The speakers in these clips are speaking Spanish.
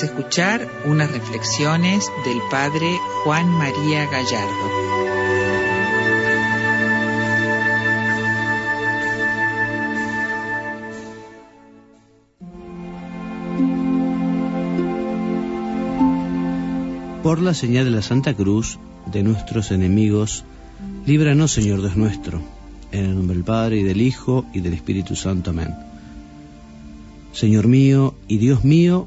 A escuchar unas reflexiones del padre Juan María Gallardo. Por la señal de la Santa Cruz de nuestros enemigos, líbranos, Señor Dios nuestro, en el nombre del Padre y del Hijo y del Espíritu Santo. Amén. Señor mío y Dios mío,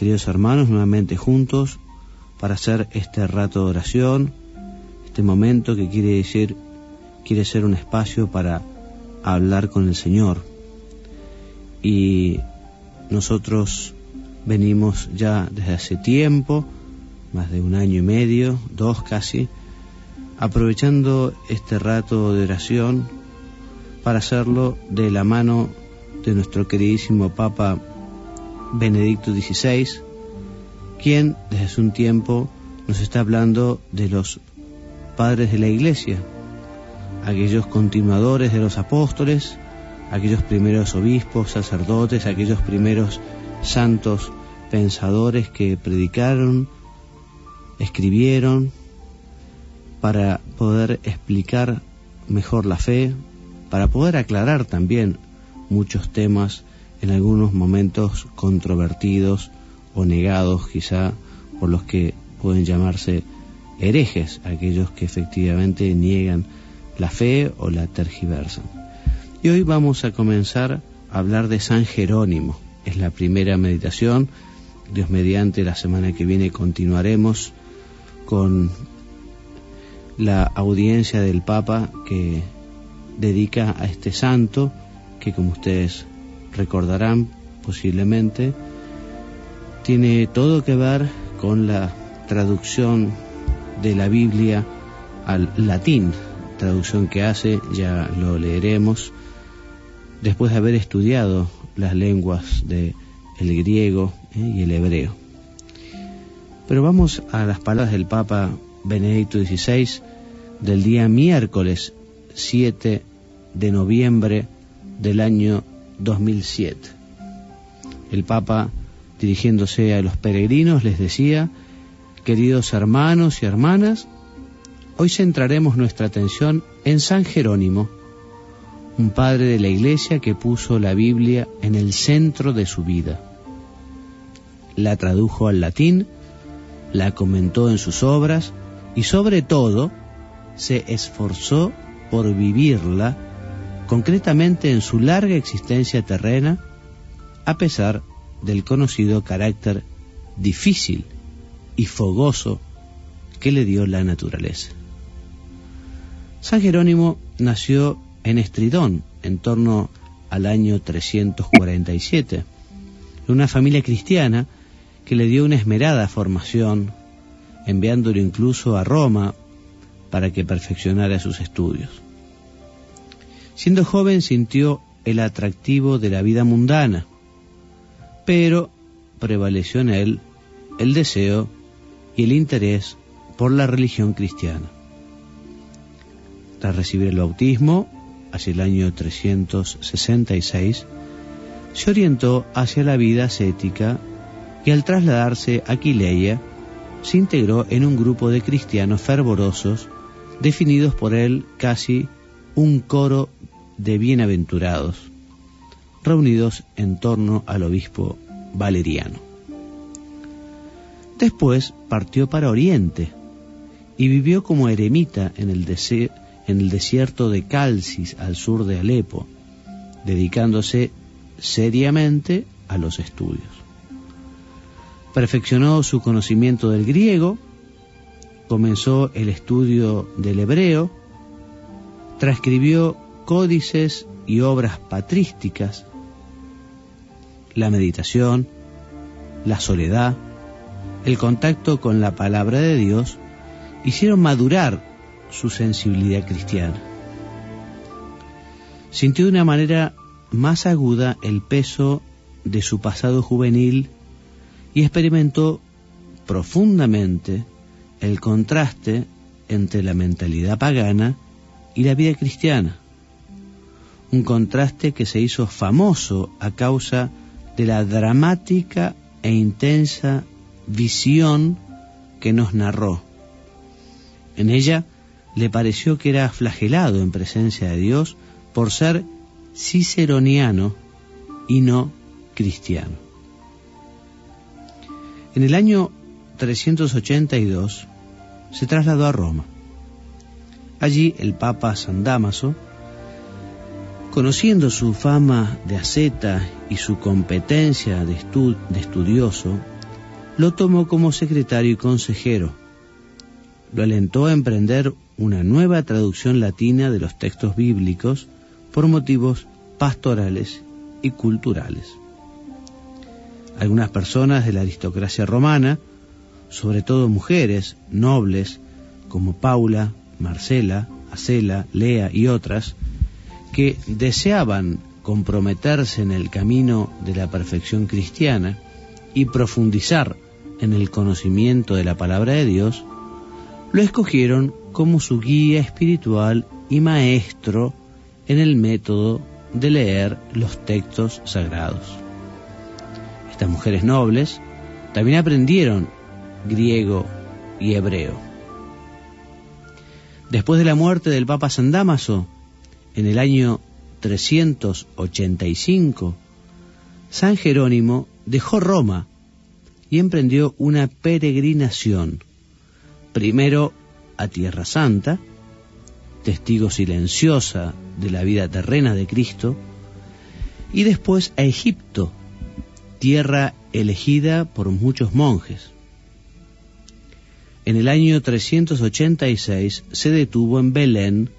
Queridos hermanos, nuevamente juntos para hacer este rato de oración, este momento que quiere decir, quiere ser un espacio para hablar con el Señor. Y nosotros venimos ya desde hace tiempo, más de un año y medio, dos casi, aprovechando este rato de oración para hacerlo de la mano de nuestro queridísimo Papa Benedicto XVI, quien desde hace un tiempo nos está hablando de los padres de la Iglesia, aquellos continuadores de los apóstoles, aquellos primeros obispos, sacerdotes, aquellos primeros santos pensadores que predicaron, escribieron para poder explicar mejor la fe, para poder aclarar también muchos temas en algunos momentos controvertidos o negados quizá por los que pueden llamarse herejes, aquellos que efectivamente niegan la fe o la tergiversan. Y hoy vamos a comenzar a hablar de San Jerónimo es la primera meditación. Dios mediante, la semana que viene continuaremos con la audiencia del Papa que dedica a este santo, que como ustedes recordarán posiblemente, tiene todo que ver con la traducción de la Biblia al latín, traducción que hace, ya lo leeremos, después de haber estudiado las lenguas de el griego eh, y el hebreo. Pero vamos a las palabras del Papa Benedicto XVI del día miércoles 7 de noviembre del año 2007. El Papa, dirigiéndose a los peregrinos, les decía, queridos hermanos y hermanas, hoy centraremos nuestra atención en San Jerónimo, un padre de la Iglesia que puso la Biblia en el centro de su vida. La tradujo al latín, la comentó en sus obras y sobre todo se esforzó por vivirla concretamente en su larga existencia terrena, a pesar del conocido carácter difícil y fogoso que le dio la naturaleza. San Jerónimo nació en Estridón, en torno al año 347, una familia cristiana que le dio una esmerada formación, enviándolo incluso a Roma para que perfeccionara sus estudios. Siendo joven sintió el atractivo de la vida mundana, pero prevaleció en él el deseo y el interés por la religión cristiana. Tras recibir el bautismo, hacia el año 366, se orientó hacia la vida ascética y al trasladarse a Quileia se integró en un grupo de cristianos fervorosos definidos por él casi un coro de bienaventurados, reunidos en torno al obispo Valeriano. Después partió para Oriente y vivió como eremita en el, en el desierto de Calcis al sur de Alepo, dedicándose seriamente a los estudios. Perfeccionó su conocimiento del griego, comenzó el estudio del hebreo, transcribió códices y obras patrísticas, la meditación, la soledad, el contacto con la palabra de Dios, hicieron madurar su sensibilidad cristiana. Sintió de una manera más aguda el peso de su pasado juvenil y experimentó profundamente el contraste entre la mentalidad pagana y la vida cristiana. Un contraste que se hizo famoso a causa de la dramática e intensa visión que nos narró. En ella le pareció que era flagelado en presencia de Dios por ser ciceroniano y no cristiano. En el año 382 se trasladó a Roma. Allí el Papa San Damaso, conociendo su fama de asceta y su competencia de, de estudioso, lo tomó como secretario y consejero. Lo alentó a emprender una nueva traducción latina de los textos bíblicos por motivos pastorales y culturales. Algunas personas de la aristocracia romana, sobre todo mujeres nobles como Paula, Marcela, Acela, Lea y otras, que deseaban comprometerse en el camino de la perfección cristiana y profundizar en el conocimiento de la palabra de Dios, lo escogieron como su guía espiritual y maestro en el método de leer los textos sagrados. Estas mujeres nobles también aprendieron griego y hebreo. Después de la muerte del Papa San Damaso, en el año 385, San Jerónimo dejó Roma y emprendió una peregrinación, primero a Tierra Santa, testigo silenciosa de la vida terrena de Cristo, y después a Egipto, tierra elegida por muchos monjes. En el año 386 se detuvo en Belén,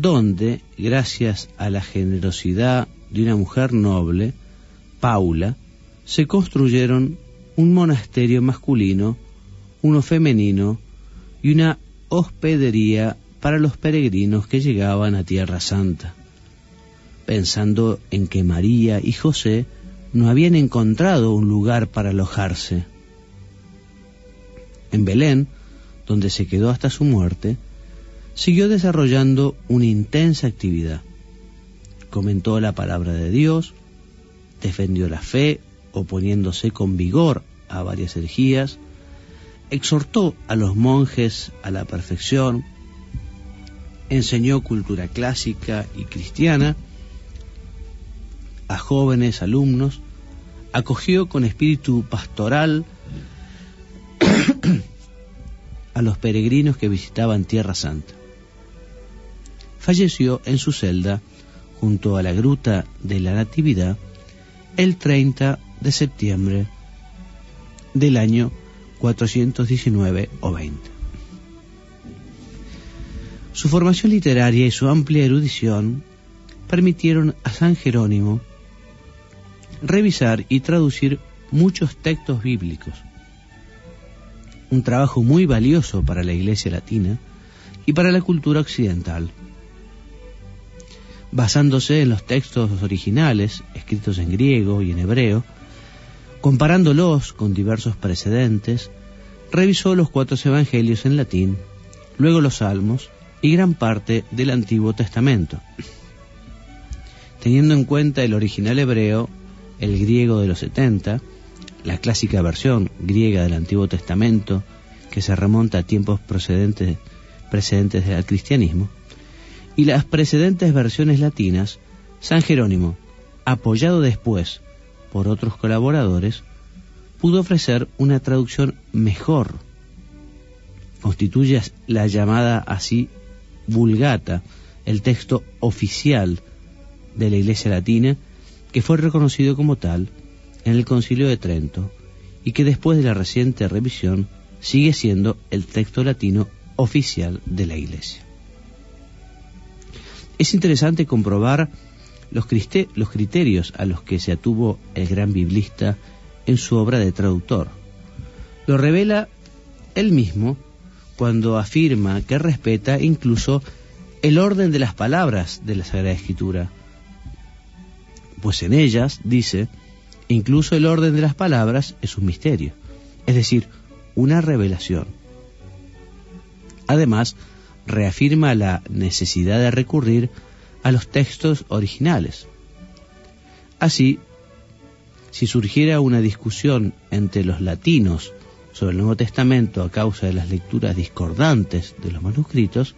donde, gracias a la generosidad de una mujer noble, Paula, se construyeron un monasterio masculino, uno femenino y una hospedería para los peregrinos que llegaban a Tierra Santa, pensando en que María y José no habían encontrado un lugar para alojarse. En Belén, donde se quedó hasta su muerte, siguió desarrollando una intensa actividad. Comentó la palabra de Dios, defendió la fe, oponiéndose con vigor a varias herejías, exhortó a los monjes a la perfección, enseñó cultura clásica y cristiana a jóvenes alumnos, acogió con espíritu pastoral a los peregrinos que visitaban Tierra Santa. Falleció en su celda junto a la gruta de la Natividad el 30 de septiembre del año 419 o 20. Su formación literaria y su amplia erudición permitieron a San Jerónimo revisar y traducir muchos textos bíblicos, un trabajo muy valioso para la Iglesia latina y para la cultura occidental. Basándose en los textos originales, escritos en griego y en hebreo, comparándolos con diversos precedentes, revisó los cuatro evangelios en latín, luego los salmos y gran parte del Antiguo Testamento. Teniendo en cuenta el original hebreo, el griego de los 70, la clásica versión griega del Antiguo Testamento que se remonta a tiempos precedentes, precedentes del cristianismo, y las precedentes versiones latinas, San Jerónimo, apoyado después por otros colaboradores, pudo ofrecer una traducción mejor. Constituye la llamada así vulgata, el texto oficial de la Iglesia Latina, que fue reconocido como tal en el Concilio de Trento y que después de la reciente revisión sigue siendo el texto latino oficial de la Iglesia. Es interesante comprobar los, criterios a los que se atuvo el gran biblista en su obra de traductor. Lo revela él mismo cuando afirma que respeta incluso el orden de las palabras de la Sagrada Escritura, pues en ellas, dice, incluso el orden de las palabras es un misterio, es decir, una revelación. Además, reafirma la necesidad de recurrir a los textos originales. Así, si surgiera una discusión entre los latinos sobre el Nuevo Testamento a causa de las lecturas discordantes de los manuscritos,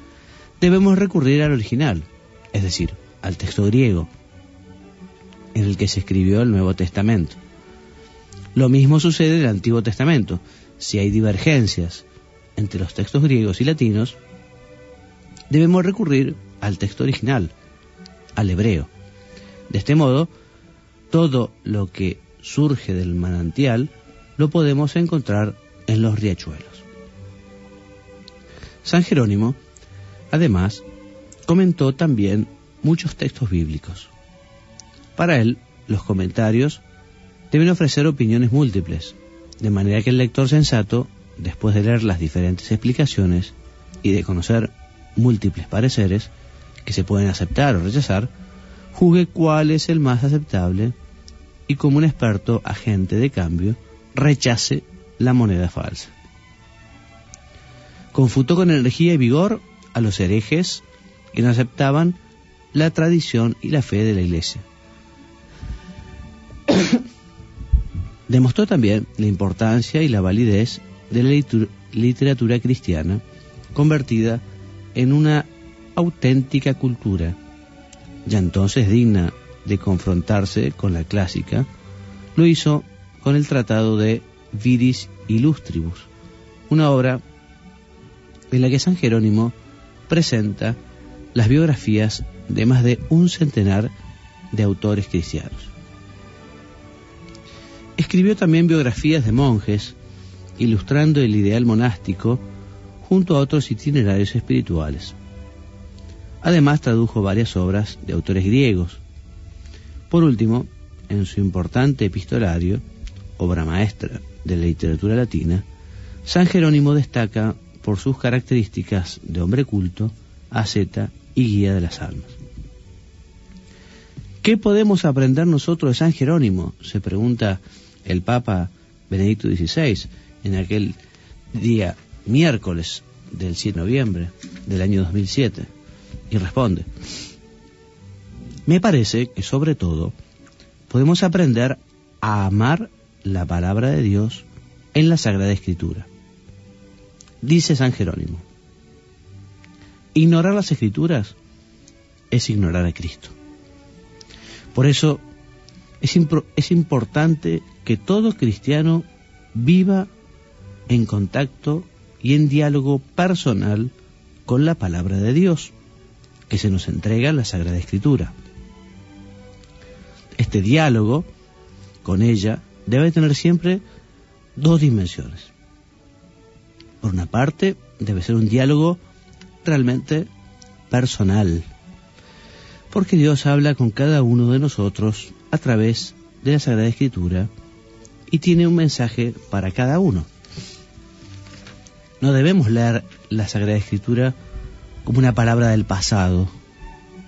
debemos recurrir al original, es decir, al texto griego, en el que se escribió el Nuevo Testamento. Lo mismo sucede en el Antiguo Testamento. Si hay divergencias entre los textos griegos y latinos, debemos recurrir al texto original, al hebreo. De este modo, todo lo que surge del manantial lo podemos encontrar en los riachuelos. San Jerónimo, además, comentó también muchos textos bíblicos. Para él, los comentarios deben ofrecer opiniones múltiples, de manera que el lector sensato, después de leer las diferentes explicaciones y de conocer múltiples pareceres que se pueden aceptar o rechazar, juzgue cuál es el más aceptable y como un experto agente de cambio rechace la moneda falsa. Confutó con energía y vigor a los herejes que no aceptaban la tradición y la fe de la Iglesia. Demostró también la importancia y la validez de la literatura cristiana convertida en una auténtica cultura, ya entonces digna de confrontarse con la clásica, lo hizo con el tratado de Viris Illustribus, una obra en la que San Jerónimo presenta las biografías de más de un centenar de autores cristianos. Escribió también biografías de monjes, ilustrando el ideal monástico junto a otros itinerarios espirituales. Además tradujo varias obras de autores griegos. Por último, en su importante epistolario, obra maestra de la literatura latina, San Jerónimo destaca por sus características de hombre culto, asceta y guía de las almas. ¿Qué podemos aprender nosotros de San Jerónimo? se pregunta el Papa Benedicto XVI en aquel día miércoles del 7 de noviembre del año 2007 y responde, me parece que sobre todo podemos aprender a amar la palabra de Dios en la Sagrada Escritura. Dice San Jerónimo, ignorar las Escrituras es ignorar a Cristo. Por eso es, es importante que todo cristiano viva en contacto y en diálogo personal con la palabra de Dios que se nos entrega en la Sagrada Escritura. Este diálogo con ella debe tener siempre dos dimensiones. Por una parte, debe ser un diálogo realmente personal, porque Dios habla con cada uno de nosotros a través de la Sagrada Escritura y tiene un mensaje para cada uno. No debemos leer la Sagrada Escritura como una palabra del pasado,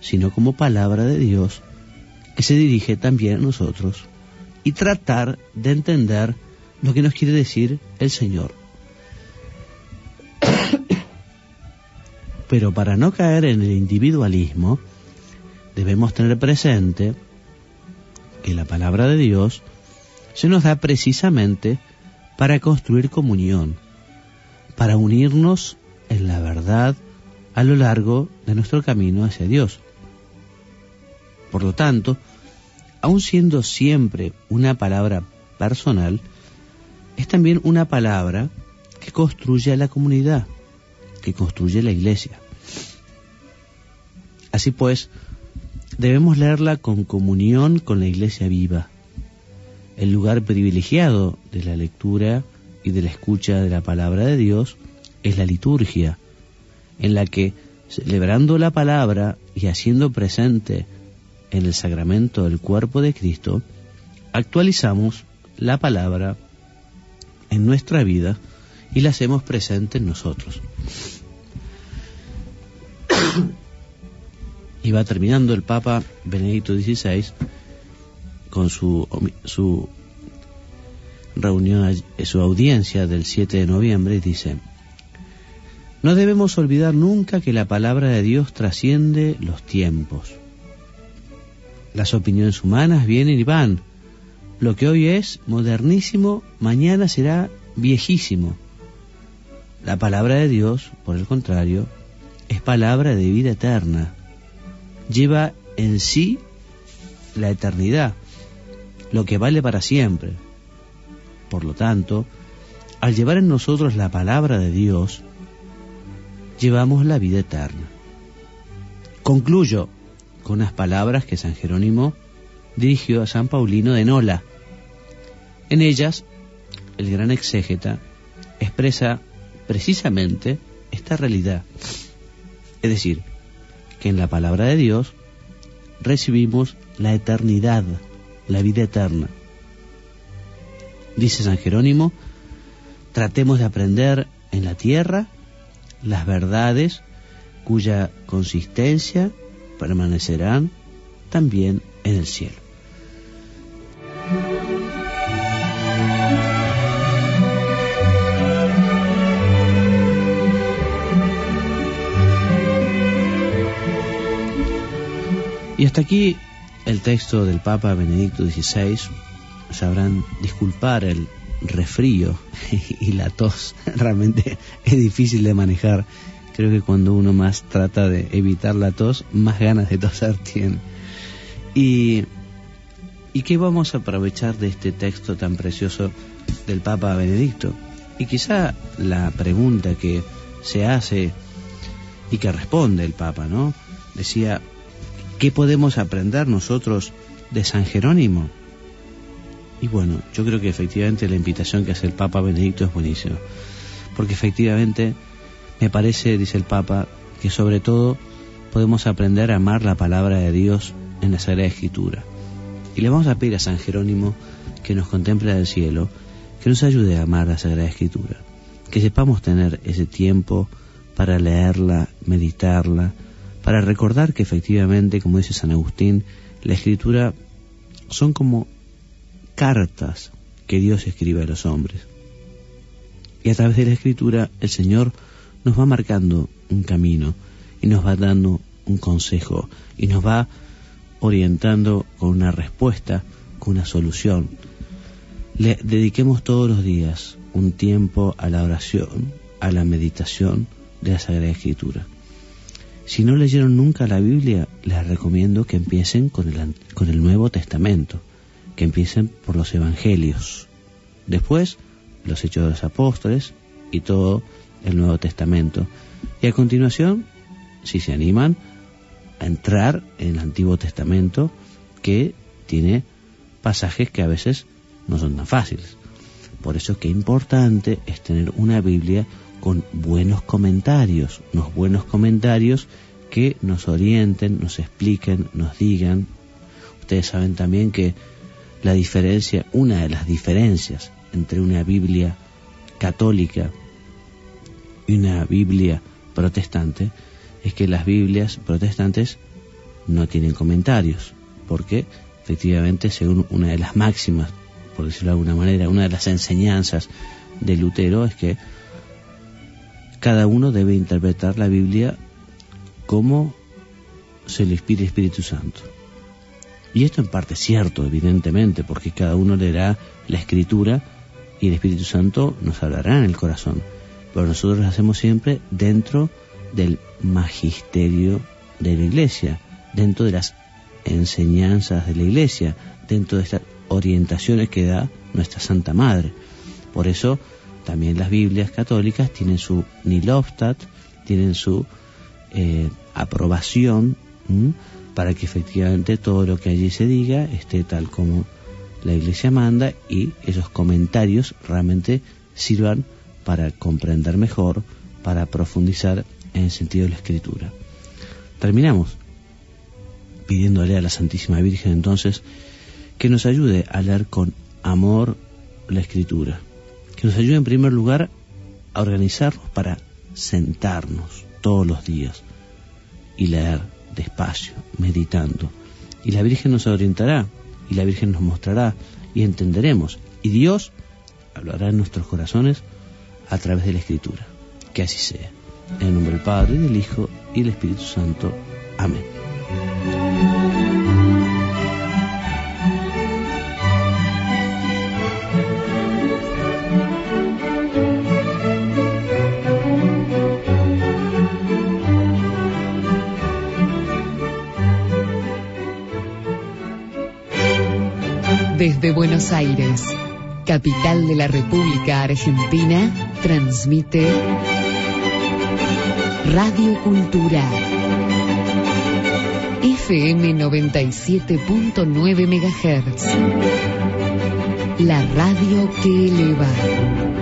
sino como palabra de Dios que se dirige también a nosotros y tratar de entender lo que nos quiere decir el Señor. Pero para no caer en el individualismo, debemos tener presente que la palabra de Dios se nos da precisamente para construir comunión, para unirnos en la verdad a lo largo de nuestro camino hacia Dios. Por lo tanto, aun siendo siempre una palabra personal, es también una palabra que construye a la comunidad, que construye la iglesia. Así pues, debemos leerla con comunión con la iglesia viva, el lugar privilegiado de la lectura y de la escucha de la palabra de Dios es la liturgia, en la que, celebrando la palabra y haciendo presente en el sacramento del cuerpo de Cristo, actualizamos la palabra en nuestra vida y la hacemos presente en nosotros. y va terminando el Papa Benedicto XVI con su, su reunión, su audiencia del 7 de noviembre, dice, no debemos olvidar nunca que la palabra de Dios trasciende los tiempos. Las opiniones humanas vienen y van. Lo que hoy es modernísimo, mañana será viejísimo. La palabra de Dios, por el contrario, es palabra de vida eterna. Lleva en sí la eternidad lo que vale para siempre. Por lo tanto, al llevar en nosotros la palabra de Dios, llevamos la vida eterna. Concluyo con unas palabras que San Jerónimo dirigió a San Paulino de Nola. En ellas, el gran exégeta expresa precisamente esta realidad. Es decir, que en la palabra de Dios recibimos la eternidad la vida eterna. Dice San Jerónimo, tratemos de aprender en la tierra las verdades cuya consistencia permanecerán también en el cielo. Y hasta aquí el texto del Papa Benedicto XVI, sabrán disculpar el resfrío y la tos. Realmente es difícil de manejar. Creo que cuando uno más trata de evitar la tos, más ganas de toser tiene. Y, ¿Y qué vamos a aprovechar de este texto tan precioso del Papa Benedicto? Y quizá la pregunta que se hace y que responde el Papa, ¿no? Decía, ¿Qué podemos aprender nosotros de San Jerónimo? Y bueno, yo creo que efectivamente la invitación que hace el Papa Benedicto es buenísima. Porque efectivamente me parece, dice el Papa, que sobre todo podemos aprender a amar la palabra de Dios en la Sagrada Escritura. Y le vamos a pedir a San Jerónimo que nos contemple del cielo, que nos ayude a amar la Sagrada Escritura, que sepamos tener ese tiempo para leerla, meditarla, para recordar que efectivamente, como dice San Agustín, la escritura son como cartas que Dios escribe a los hombres. Y a través de la escritura el Señor nos va marcando un camino y nos va dando un consejo y nos va orientando con una respuesta, con una solución. Le dediquemos todos los días un tiempo a la oración, a la meditación de la Sagrada Escritura. Si no leyeron nunca la Biblia, les recomiendo que empiecen con el, con el Nuevo Testamento, que empiecen por los Evangelios. Después, los Hechos de los Apóstoles y todo el Nuevo Testamento. Y a continuación, si se animan, a entrar en el Antiguo Testamento, que tiene pasajes que a veces no son tan fáciles. Por eso es que importante es tener una Biblia con buenos comentarios, unos buenos comentarios que nos orienten, nos expliquen, nos digan. Ustedes saben también que la diferencia, una de las diferencias entre una Biblia católica y una Biblia protestante es que las Biblias protestantes no tienen comentarios, porque efectivamente, según una de las máximas, por decirlo de alguna manera, una de las enseñanzas de Lutero es que cada uno debe interpretar la Biblia como se le inspira el Espíritu Santo. Y esto en parte es cierto, evidentemente, porque cada uno leerá la Escritura y el Espíritu Santo nos hablará en el corazón. pero nosotros lo hacemos siempre dentro del magisterio de la iglesia, dentro de las enseñanzas de la iglesia, dentro de estas orientaciones que da nuestra Santa Madre. Por eso también las Biblias católicas tienen su Niloftat, tienen su eh, aprobación para que efectivamente todo lo que allí se diga esté tal como la Iglesia manda y esos comentarios realmente sirvan para comprender mejor, para profundizar en el sentido de la Escritura. Terminamos pidiéndole a la Santísima Virgen entonces que nos ayude a leer con amor la Escritura, que nos ayude en primer lugar a organizarnos para sentarnos todos los días y leer despacio, meditando. Y la Virgen nos orientará, y la Virgen nos mostrará, y entenderemos. Y Dios hablará en nuestros corazones a través de la Escritura. Que así sea. En el nombre del Padre, del Hijo, y del Espíritu Santo. Amén. Buenos Aires, capital de la República Argentina, transmite Radio Cultura. FM 97.9 MHz. La radio que eleva.